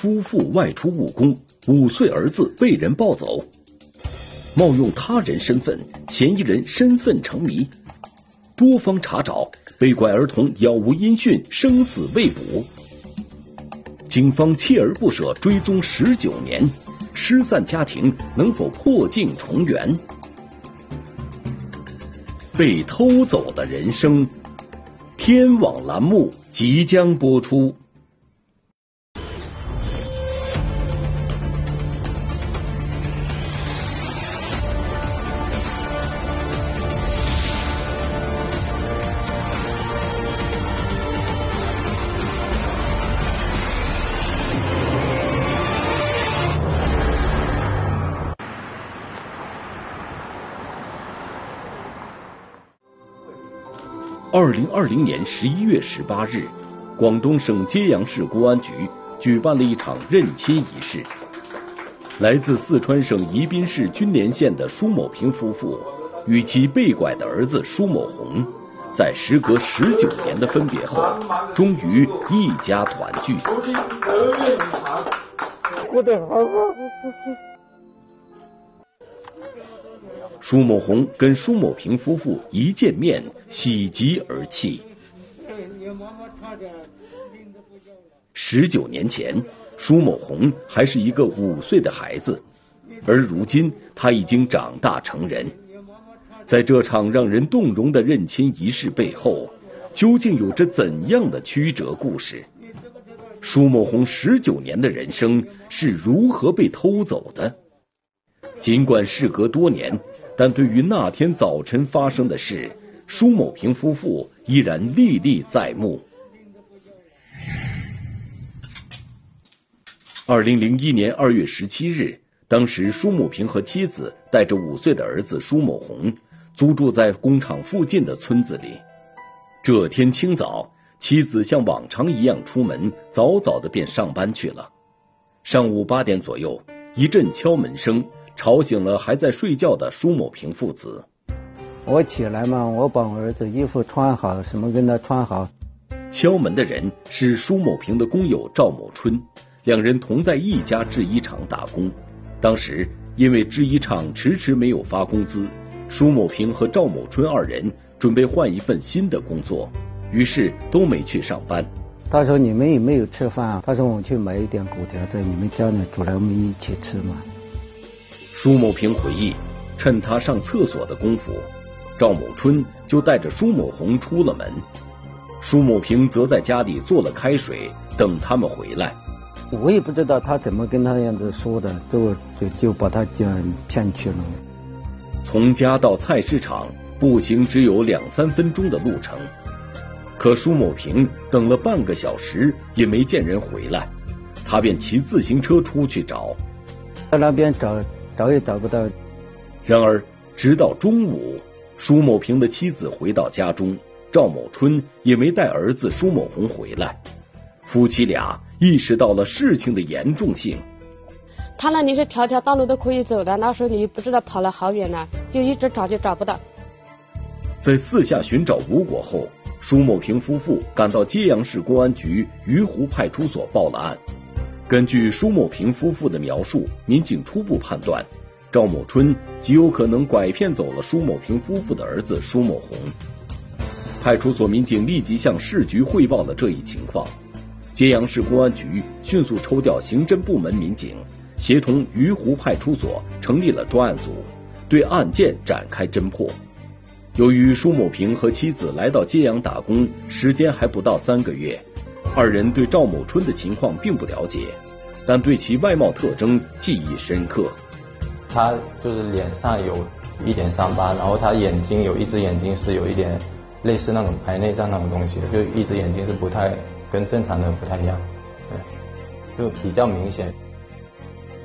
夫妇外出务工，五岁儿子被人抱走，冒用他人身份，嫌疑人身份成谜，多方查找，被拐儿童杳无音讯，生死未卜。警方锲而不舍追踪十九年，失散家庭能否破镜重圆？被偷走的人生，天网栏目即将播出。二零二零年十一月十八日，广东省揭阳市公安局举办了一场认亲仪式。来自四川省宜宾市君连县的舒某平夫妇与其被拐的儿子舒某红，在时隔十九年的分别后，终于一家团聚。过得好好。舒某红跟舒某平夫妇一见面，喜极而泣。十九年前，舒某红还是一个五岁的孩子，而如今他已经长大成人。在这场让人动容的认亲仪式背后，究竟有着怎样的曲折故事？舒某红十九年的人生是如何被偷走的？尽管事隔多年。但对于那天早晨发生的事，舒某平夫妇依然历历在目。二零零一年二月十七日，当时舒某平和妻子带着五岁的儿子舒某红租住在工厂附近的村子里。这天清早，妻子像往常一样出门，早早的便上班去了。上午八点左右，一阵敲门声。吵醒了还在睡觉的舒某平父子。我起来嘛，我把我儿子衣服穿好，什么跟他穿好。敲门的人是舒某平的工友赵某春，两人同在一家制衣厂打工。当时因为制衣厂迟迟没有发工资，舒某平和赵某春二人准备换一份新的工作，于是都没去上班。他说：“你们有没有吃饭啊？”他说：“我去买一点骨条，在你们家里煮来，我们一起吃嘛。”舒某平回忆，趁他上厕所的功夫，赵某春就带着舒某红出了门。舒某平则在家里做了开水，等他们回来。我也不知道他怎么跟他样子说的，就就就把他讲骗去了。从家到菜市场步行只有两三分钟的路程，可舒某平等了半个小时也没见人回来，他便骑自行车出去找，在那边找。找也找不到。然而，直到中午，舒某平的妻子回到家中，赵某春也没带儿子舒某红回来。夫妻俩意识到了事情的严重性。他那里是条条道路都可以走的，那时候你不知道跑了好远呢，就一直找就找不到。在四下寻找无果后，舒某平夫妇赶到揭阳市公安局鱼湖派出所报了案。根据舒某平夫妇的描述，民警初步判断，赵某春极有可能拐骗走了舒某平夫妇的儿子舒某红。派出所民警立即向市局汇报了这一情况，揭阳市公安局迅速抽调刑侦部门民警，协同鱼湖派出所成立了专案组，对案件展开侦破。由于舒某平和妻子来到揭阳打工时间还不到三个月。二人对赵某春的情况并不了解，但对其外貌特征记忆深刻。他就是脸上有一点伤疤，然后他眼睛有一只眼睛是有一点类似那种白内障那种东西，就一只眼睛是不太跟正常的不太一样，对，就比较明显。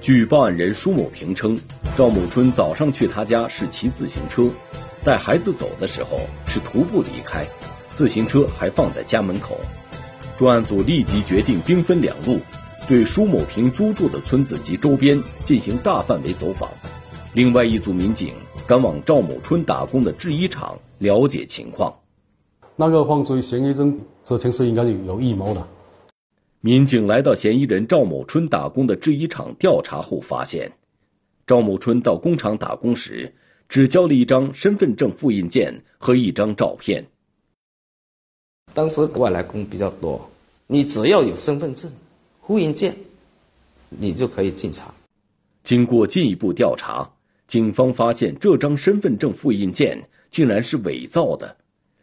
据报案人舒某平称，赵某春早上去他家是骑自行车，带孩子走的时候是徒步离开，自行车还放在家门口。专案组立即决定兵分两路，对舒某平租住的村子及周边进行大范围走访。另外一组民警赶往赵某春打工的制衣厂了解情况。那个犯罪嫌疑人之前是应该有有预谋的。民警来到嫌疑人赵某春打工的制衣厂调查后发现，赵某春到工厂打工时只交了一张身份证复印件和一张照片。当时外来工比较多，你只要有身份证、复印件，你就可以进厂。经过进一步调查，警方发现这张身份证复印件竟然是伪造的，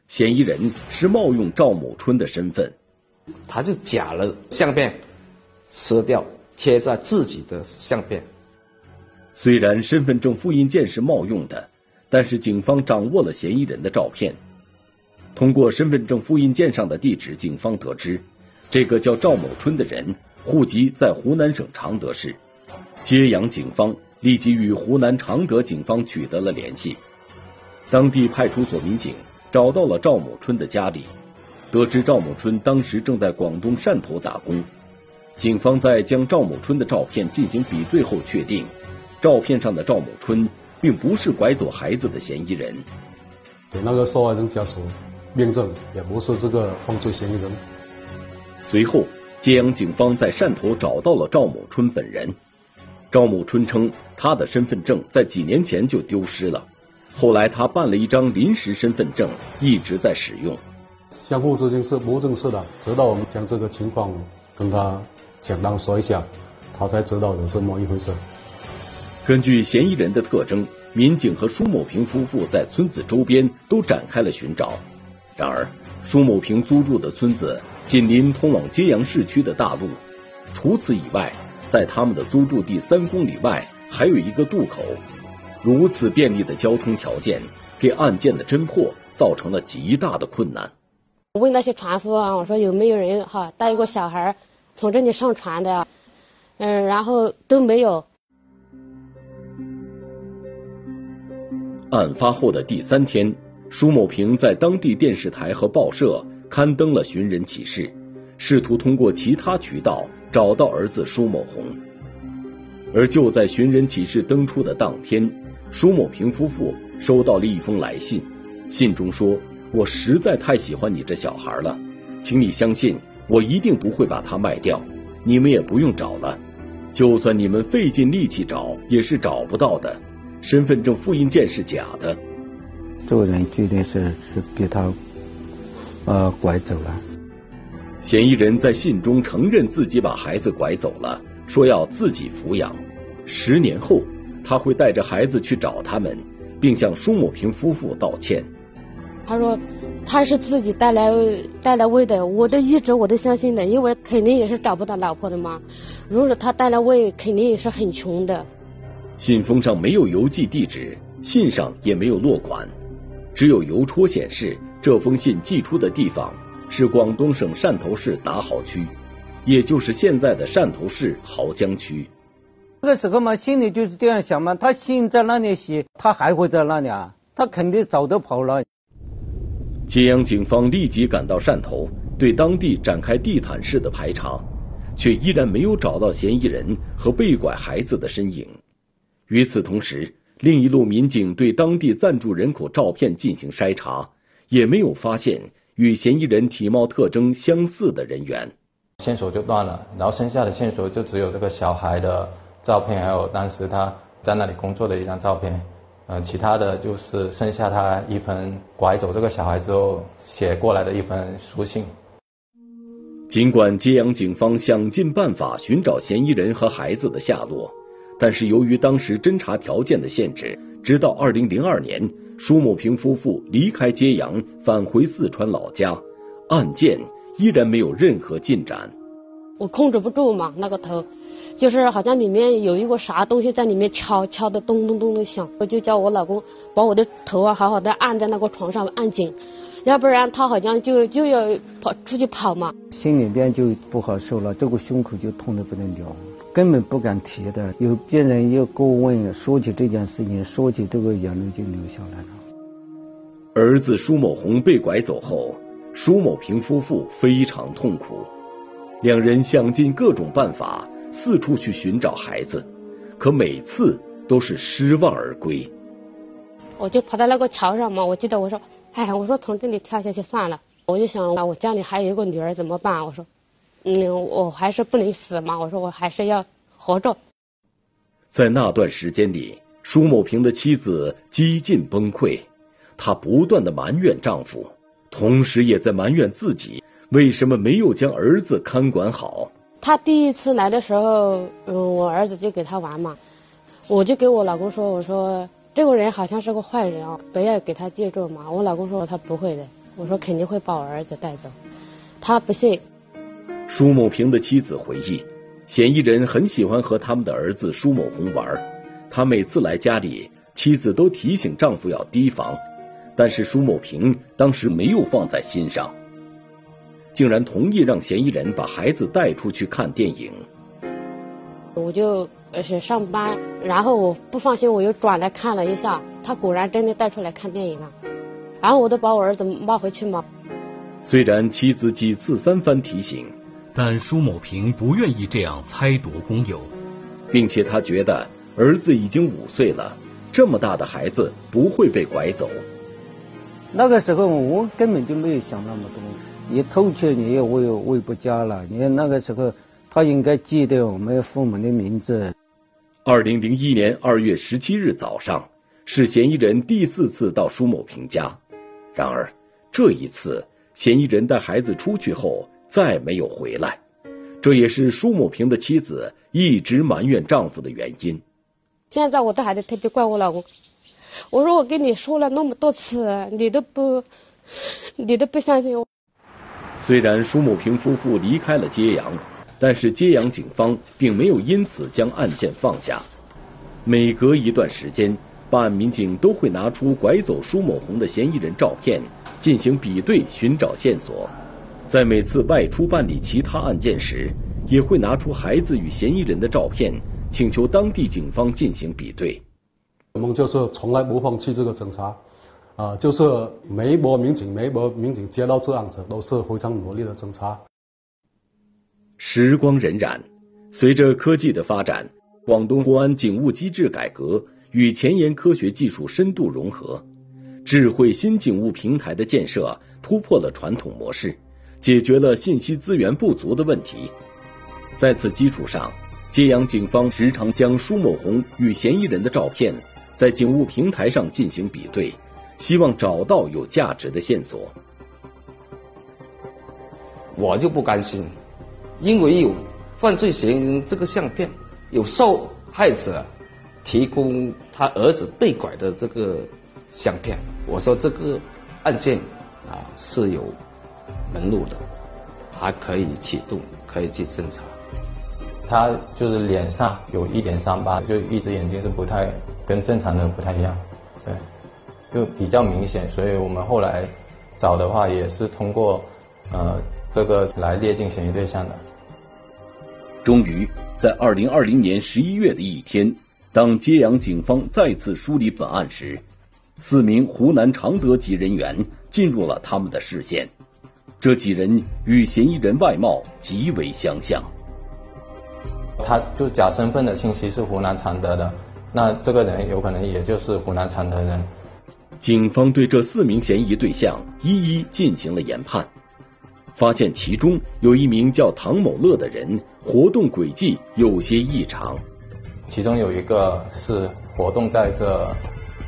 嫌疑人是冒用赵某春的身份。他就假了相片，撕掉贴在自己的相片。虽然身份证复印件是冒用的，但是警方掌握了嫌疑人的照片。通过身份证复印件上的地址，警方得知，这个叫赵某春的人户籍在湖南省常德市。揭阳警方立即与湖南常德警方取得了联系，当地派出所民警找到了赵某春的家里。得知赵某春当时正在广东汕头打工，警方在将赵某春的照片进行比对后，确定照片上的赵某春并不是拐走孩子的嫌疑人。那个受害人家属验证，也不是这个犯罪嫌疑人。随后，揭阳警方在汕头找到了赵某春本人。赵某春称，他的身份证在几年前就丢失了，后来他办了一张临时身份证，一直在使用。相互之间是不认识的，直到我们将这个情况跟他简单说一下，他才知道有这么一回事。根据嫌疑人的特征，民警和舒某平夫妇在村子周边都展开了寻找。然而，舒某平租住的村子紧邻通往揭阳市区的大路，除此以外，在他们的租住地三公里外还有一个渡口。如此便利的交通条件，给案件的侦破造成了极大的困难。问那些船夫啊，我说有没有人哈带一个小孩从这里上船的？嗯，然后都没有。案发后的第三天，舒某平在当地电视台和报社刊登了寻人启事，试图通过其他渠道找到儿子舒某红。而就在寻人启事登出的当天，舒某平夫妇收到了一封来信，信中说。我实在太喜欢你这小孩了，请你相信，我一定不会把他卖掉。你们也不用找了，就算你们费尽力气找，也是找不到的。身份证复印件是假的。这个人绝对是是被他呃拐走了。嫌疑人在信中承认自己把孩子拐走了，说要自己抚养。十年后，他会带着孩子去找他们，并向舒某平夫妇道歉。他说他是自己带来带来喂的，我都一直我都相信的，因为肯定也是找不到老婆的嘛。如果他带来喂，肯定也是很穷的。信封上没有邮寄地址，信上也没有落款，只有邮戳显示这封信寄出的地方是广东省汕头市打好区，也就是现在的汕头市濠江区。那个时候嘛，心里就是这样想嘛，他信在那里写，他还会在那里啊？他肯定早都跑了。揭阳警方立即赶到汕头，对当地展开地毯式的排查，却依然没有找到嫌疑人和被拐孩子的身影。与此同时，另一路民警对当地暂住人口照片进行筛查，也没有发现与嫌疑人体貌特征相似的人员，线索就断了。然后剩下的线索就只有这个小孩的照片，还有当时他在那里工作的一张照片。嗯，其他的就是剩下他一封拐走这个小孩之后写过来的一封书信。尽管揭阳警方想尽办法寻找嫌疑人和孩子的下落，但是由于当时侦查条件的限制，直到二零零二年，舒某平夫妇离开揭阳返回四川老家，案件依然没有任何进展。我控制不住嘛，那个头。就是好像里面有一个啥东西在里面敲敲的咚咚咚的响，我就叫我老公把我的头啊好好的按在那个床上按紧，要不然他好像就就要跑出去跑嘛。心里边就不好受了，这个胸口就痛的不得了，根本不敢提的。有别人要过问，说起这件事情，说起这个眼泪就流下来了。儿子舒某红被拐走后，舒某平夫妇非常痛苦，两人想尽各种办法。四处去寻找孩子，可每次都是失望而归。我就跑到那个桥上嘛，我记得我说，哎，我说从这里跳下去算了。我就想，我家里还有一个女儿怎么办？我说，嗯，我还是不能死嘛，我说我还是要活着。在那段时间里，舒某平的妻子几近崩溃，她不断的埋怨丈夫，同时也在埋怨自己为什么没有将儿子看管好。他第一次来的时候，嗯，我儿子就给他玩嘛，我就给我老公说，我说这个人好像是个坏人哦，不要给他借住嘛。我老公说他不会的，我说肯定会把我儿子带走，他不信。舒某平的妻子回忆，嫌疑人很喜欢和他们的儿子舒某红玩，他每次来家里，妻子都提醒丈夫要提防，但是舒某平当时没有放在心上。竟然同意让嫌疑人把孩子带出去看电影。我就呃是上班，然后我不放心，我又转来看了一下，他果然真的带出来看电影了。然后我都把我儿子骂回去嘛。虽然妻子几次三番提醒，但舒某平不愿意这样猜夺公有，并且他觉得儿子已经五岁了，这么大的孩子不会被拐走。那个时候我根本就没有想那么多。你偷窃，你也喂喂不家了。你看那个时候，他应该记得我们父母的名字。二零零一年二月十七日早上，是嫌疑人第四次到舒某平家。然而，这一次嫌疑人带孩子出去后再没有回来，这也是舒某平的妻子一直埋怨丈夫的原因。现在我的孩子特别怪我老公，我说我跟你说了那么多次，你都不，你都不相信我。虽然舒某平夫妇离开了揭阳，但是揭阳警方并没有因此将案件放下。每隔一段时间，办案民警都会拿出拐走舒某红的嫌疑人照片进行比对，寻找线索。在每次外出办理其他案件时，也会拿出孩子与嫌疑人的照片，请求当地警方进行比对。我们就是从来不放弃这个侦查。啊，就是每一波民警，每一波民警接到这案子，都是非常努力的侦查。时光荏苒，随着科技的发展，广东公安警务机制改革与前沿科学技术深度融合，智慧新警务平台的建设突破了传统模式，解决了信息资源不足的问题。在此基础上，揭阳警方时常将舒某红与嫌疑人的照片在警务平台上进行比对。希望找到有价值的线索。我就不甘心，因为有犯罪嫌疑人这个相片，有受害者提供他儿子被拐的这个相片。我说这个案件啊是有门路的，还可以启动，可以去侦查。他就是脸上有一点伤疤，就一只眼睛是不太跟正常的不太一样，对。就比较明显，所以我们后来找的话也是通过呃这个来列进嫌疑对象的。终于在二零二零年十一月的一天，当揭阳警方再次梳理本案时，四名湖南常德籍人员进入了他们的视线。这几人与嫌疑人外貌极为相像。他就假身份的信息是湖南常德的，那这个人有可能也就是湖南常德人。警方对这四名嫌疑对象一一进行了研判，发现其中有一名叫唐某乐的人活动轨迹有些异常。其中有一个是活动在这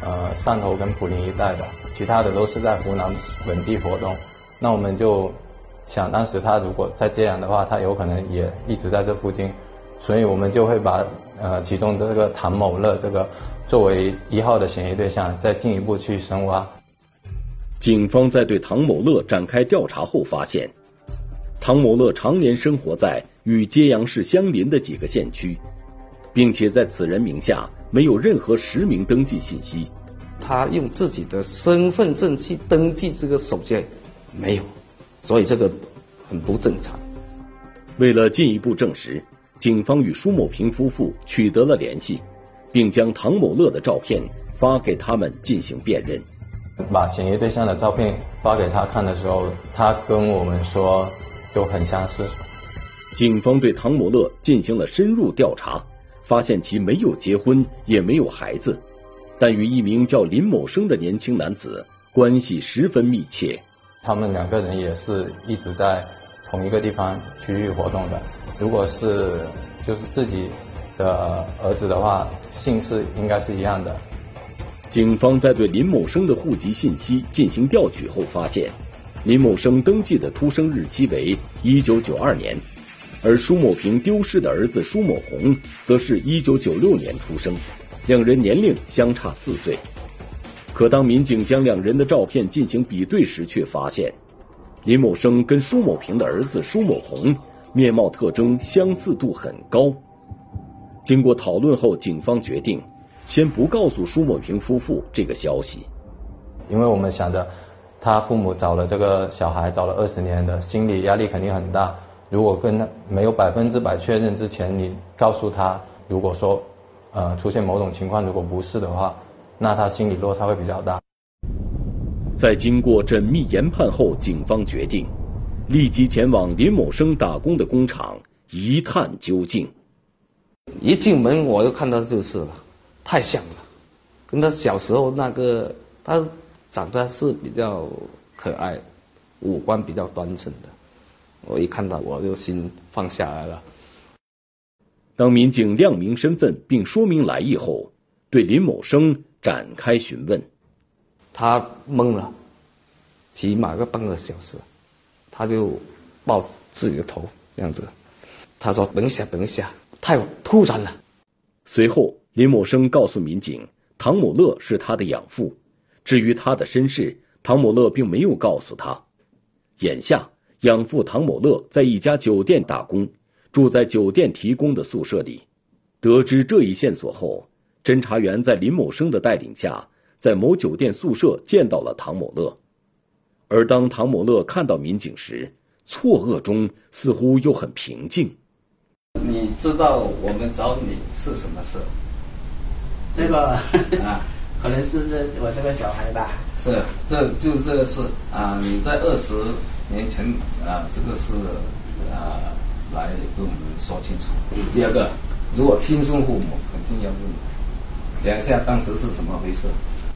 呃汕头跟普宁一带的，其他的都是在湖南本地活动。那我们就想，当时他如果在揭阳的话，他有可能也一直在这附近，所以我们就会把呃其中这个唐某乐这个。作为一号的嫌疑对象，再进一步去深挖。警方在对唐某乐展开调查后发现，唐某乐常年生活在与揭阳市相邻的几个县区，并且在此人名下没有任何实名登记信息。他用自己的身份证去登记这个手机，没有，所以这个很不正常。为了进一步证实，警方与舒某平夫妇取得了联系。并将唐某乐的照片发给他们进行辨认。把嫌疑对象的照片发给他看的时候，他跟我们说都很相似。警方对唐某乐进行了深入调查，发现其没有结婚，也没有孩子，但与一名叫林某生的年轻男子关系十分密切。他们两个人也是一直在同一个地方区域活动的。如果是就是自己的儿子的话，姓氏应该是一样的。警方在对林某生的户籍信息进行调取后发现，林某生登记的出生日期为一九九二年，而舒某平丢失的儿子舒某红则是一九九六年出生，两人年龄相差四岁。可当民警将两人的照片进行比对时，却发现林某生跟舒某平的儿子舒某红面貌特征相似度很高。经过讨论后，警方决定。先不告诉舒某平夫妇这个消息，因为我们想着他父母找了这个小孩找了二十年的，心理压力肯定很大。如果跟他没有百分之百确认之前，你告诉他，如果说呃出现某种情况，如果不是的话，那他心理落差会比较大。在经过缜密研判后，警方决定立即前往林某生打工的工厂一探究竟。一进门我就看到就是了。太像了，跟他小时候那个，他长得是比较可爱，五官比较端正的。我一看到我就心放下来了。当民警亮明身份并说明来意后，对林某生展开询问，他懵了，起码个半个小时，他就抱自己的头这样子，他说等一下等一下，太突然了。随后。林某生告诉民警，唐某乐是他的养父。至于他的身世，唐某乐并没有告诉他。眼下，养父唐某乐在一家酒店打工，住在酒店提供的宿舍里。得知这一线索后，侦查员在林某生的带领下，在某酒店宿舍见到了唐某乐。而当唐某乐看到民警时，错愕中似乎又很平静。你知道我们找你是什么事？这个啊，可能是这我这个小孩吧。是，这就这个事啊，你在二十年前啊，这个是啊，来跟我们说清楚。第二个，如果亲生父母肯定要问，讲一下当时是怎么回事。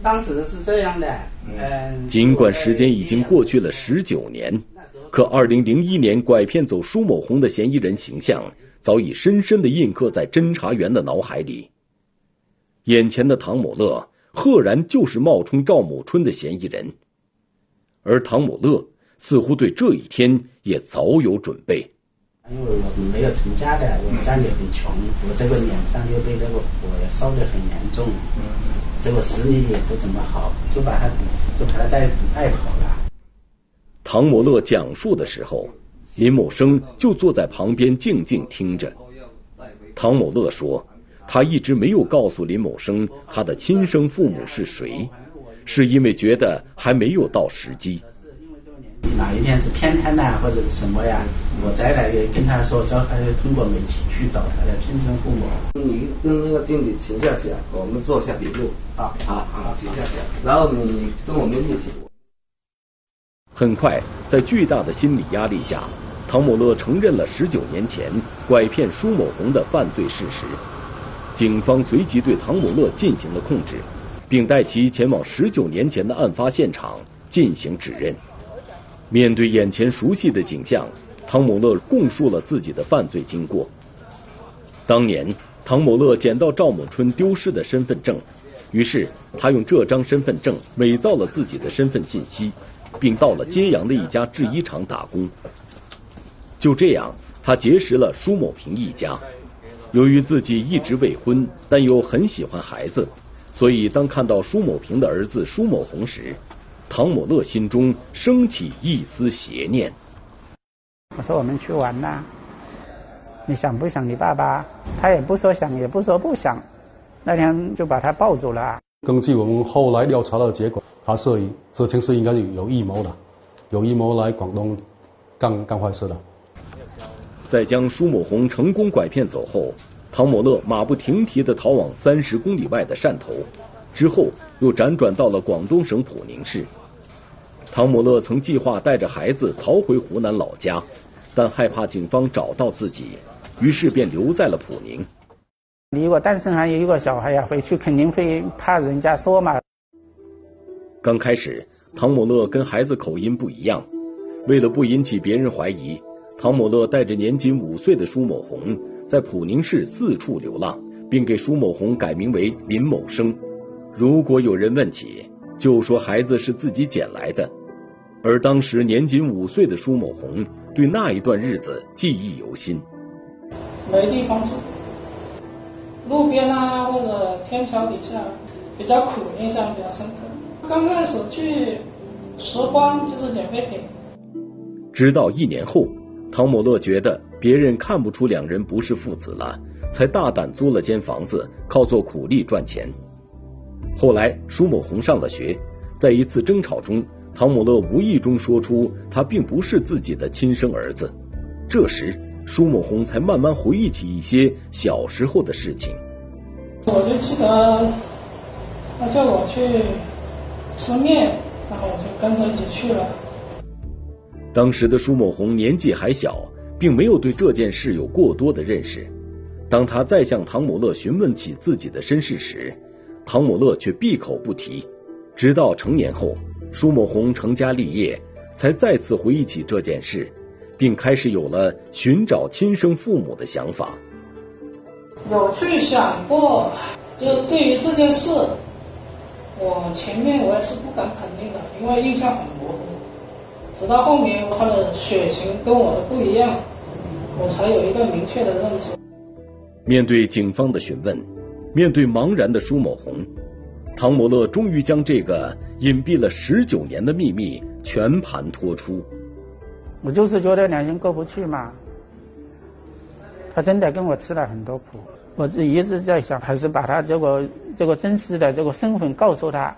当时是这样的，嗯。尽管时间已经过去了十九年，可二零零一年拐骗走舒某红的嫌疑人形象，早已深深的印刻在侦查员的脑海里。眼前的唐某乐，赫然就是冒充赵某春的嫌疑人，而唐某乐似乎对这一天也早有准备。因为我们没有成家的，我们家里很穷，我这个脸上又被那个火烧得很严重，这个视力也不怎么好，就把他就把他带带跑了。唐某乐讲述的时候，林某生就坐在旁边静静听着。唐某乐说。他一直没有告诉林某生他的亲生父母是谁，是因为觉得还没有到时机。哪一天是偏瘫呐，或者是什么呀？我再来跟他说，叫他通过媒体去找他的亲生父母。你跟那个经理请假讲，我们做下笔录。啊，啊啊，请假讲。然后你跟我们一起。很快，在巨大的心理压力下，唐某乐承认了十九年前拐骗舒某红的犯罪事实。警方随即对唐某乐进行了控制，并带其前往十九年前的案发现场进行指认。面对眼前熟悉的景象，唐某乐供述了自己的犯罪经过。当年，唐某乐捡到赵某春丢失的身份证，于是他用这张身份证伪造了自己的身份信息，并到了揭阳的一家制衣厂打工。就这样，他结识了舒某平一家。由于自己一直未婚，但又很喜欢孩子，所以当看到舒某平的儿子舒某红时，唐某乐心中升起一丝邪念。我说我们去玩呐，你想不想你爸爸？他也不说想，也不说不想，那天就把他抱走了。根据我们后来调查的结果，他是这件事应该是有预谋的，有预谋来广东干干坏事的。在将舒某红成功拐骗走后，唐某乐马不停蹄地逃往三十公里外的汕头，之后又辗转到了广东省普宁市。唐某乐曾计划带着孩子逃回湖南老家，但害怕警方找到自己，于是便留在了普宁。你如果单身还有一个小孩呀，回去肯定会怕人家说嘛。刚开始，唐某乐跟孩子口音不一样，为了不引起别人怀疑。唐某乐带着年仅五岁的舒某红在普宁市四处流浪，并给舒某红改名为林某生。如果有人问起，就说孩子是自己捡来的。而当时年仅五岁的舒某红对那一段日子记忆犹新。没地方住，路边啊或者天桥底下，比较苦，印象比较深刻。刚开始去拾荒就是捡废品。直到一年后。唐某乐觉得别人看不出两人不是父子了，才大胆租了间房子，靠做苦力赚钱。后来，舒某红上了学，在一次争吵中，唐某乐无意中说出他并不是自己的亲生儿子。这时，舒某红才慢慢回忆起一些小时候的事情。我就记得他叫我去吃面，然后我就跟着一起去了。当时的舒某红年纪还小，并没有对这件事有过多的认识。当他再向唐某乐询问起自己的身世时，唐某乐却闭口不提。直到成年后，舒某红成家立业，才再次回忆起这件事，并开始有了寻找亲生父母的想法。有去想过，就对于这件事，我前面我也是不敢肯定的，因为印象很模糊。直到后面他的血型跟我的不一样，我才有一个明确的认知。面对警方的询问，面对茫然的舒某红，唐某乐终于将这个隐蔽了十九年的秘密全盘托出。我就是觉得两人过不去嘛，他真的跟我吃了很多苦，我是一直在想，还是把他这个这个真实的这个身份告诉他。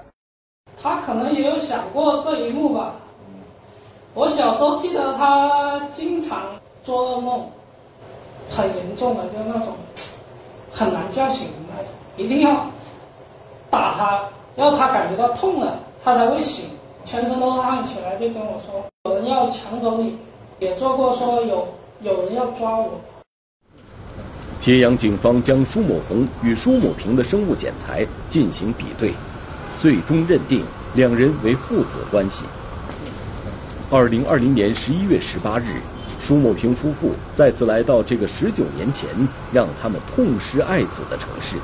他可能也有想过这一幕吧。我小时候记得他经常做噩梦，很严重的，就那种很难叫醒的那种，一定要打他，要他感觉到痛了，他才会醒，全身都是汗起来就跟我说有人要抢走你，也做过说有有人要抓我。揭阳警方将舒某红与舒某平的生物检材进行比对，最终认定两人为父子关系。二零二零年十一月十八日，舒某平夫妇再次来到这个十九年前让他们痛失爱子的城市。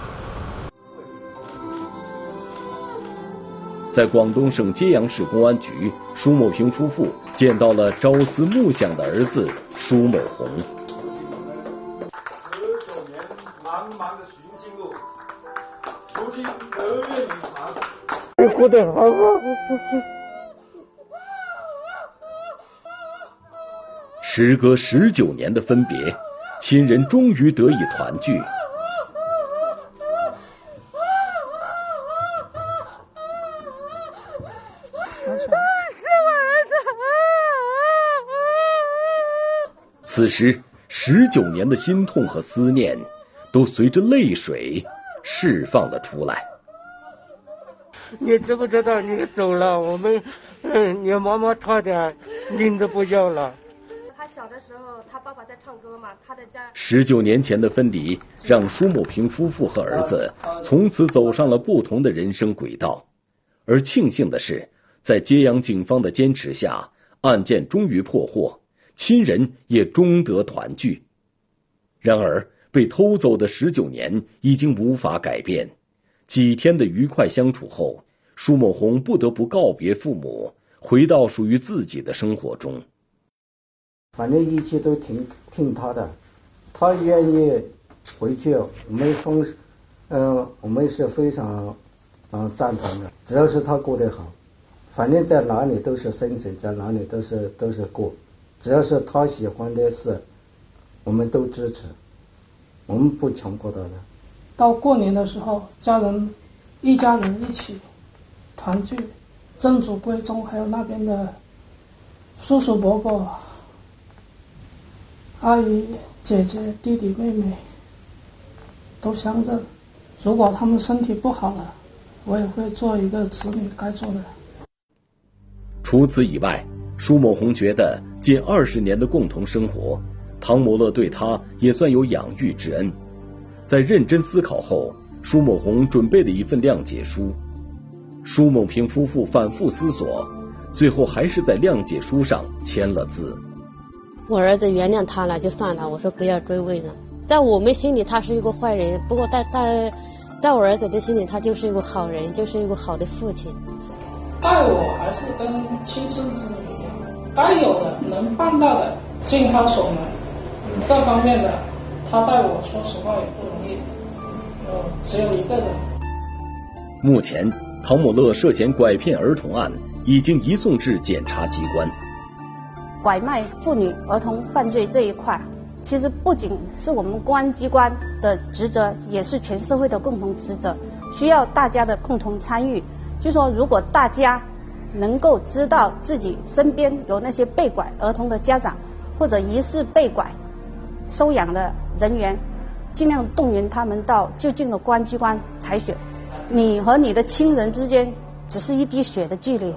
在广东省揭阳市公安局，舒某平夫妇见到了朝思暮想的儿子舒某红。十九年茫茫的寻亲路，如今得月女长。你过得好好。时隔十九年的分别，亲人终于得以团聚。此时，十九年的心痛和思念，都随着泪水释放了出来。你知不知道你走了，我们，嗯，你妈妈差点命都不要了。他爸爸在唱歌嘛，他的家。十九年前的分离，让舒某平夫妇和儿子从此走上了不同的人生轨道。而庆幸的是，在揭阳警方的坚持下，案件终于破获，亲人也终得团聚。然而，被偷走的十九年已经无法改变。几天的愉快相处后，舒某红不得不告别父母，回到属于自己的生活中。反正一切都听听他的，他愿意回去，我们双，嗯，我们是非常嗯赞同的。只要是他过得好，反正在哪里都是生存，在哪里都是都是过。只要是他喜欢的事，我们都支持，我们不强迫他的。到过年的时候，家人一家人一起团聚，认祖归宗，还有那边的叔叔伯伯。阿姨、姐姐、弟弟、妹妹都相认。如果他们身体不好了，我也会做一个子女该做的。除此以外，舒某红觉得近二十年的共同生活，唐某乐对他也算有养育之恩。在认真思考后，舒某红准备了一份谅解书。舒某平夫妇反复思索，最后还是在谅解书上签了字。我儿子原谅他了就算了，我说不要追问了。在我们心里他是一个坏人，不过在在在我儿子的心里他就是一个好人，就是一个好的父亲。待我还是跟亲生子女一样，该有的能办到的尽他所能，各方面的他待我说实话也不容易，呃，只有一个人。目前，唐某乐涉嫌拐骗儿童案已经移送至检察机关。拐卖妇女儿童犯罪这一块，其实不仅是我们公安机关的职责，也是全社会的共同职责，需要大家的共同参与。就说如果大家能够知道自己身边有那些被拐儿童的家长，或者疑似被拐收养的人员，尽量动员他们到就近的公安机关采血。你和你的亲人之间只是一滴血的距离。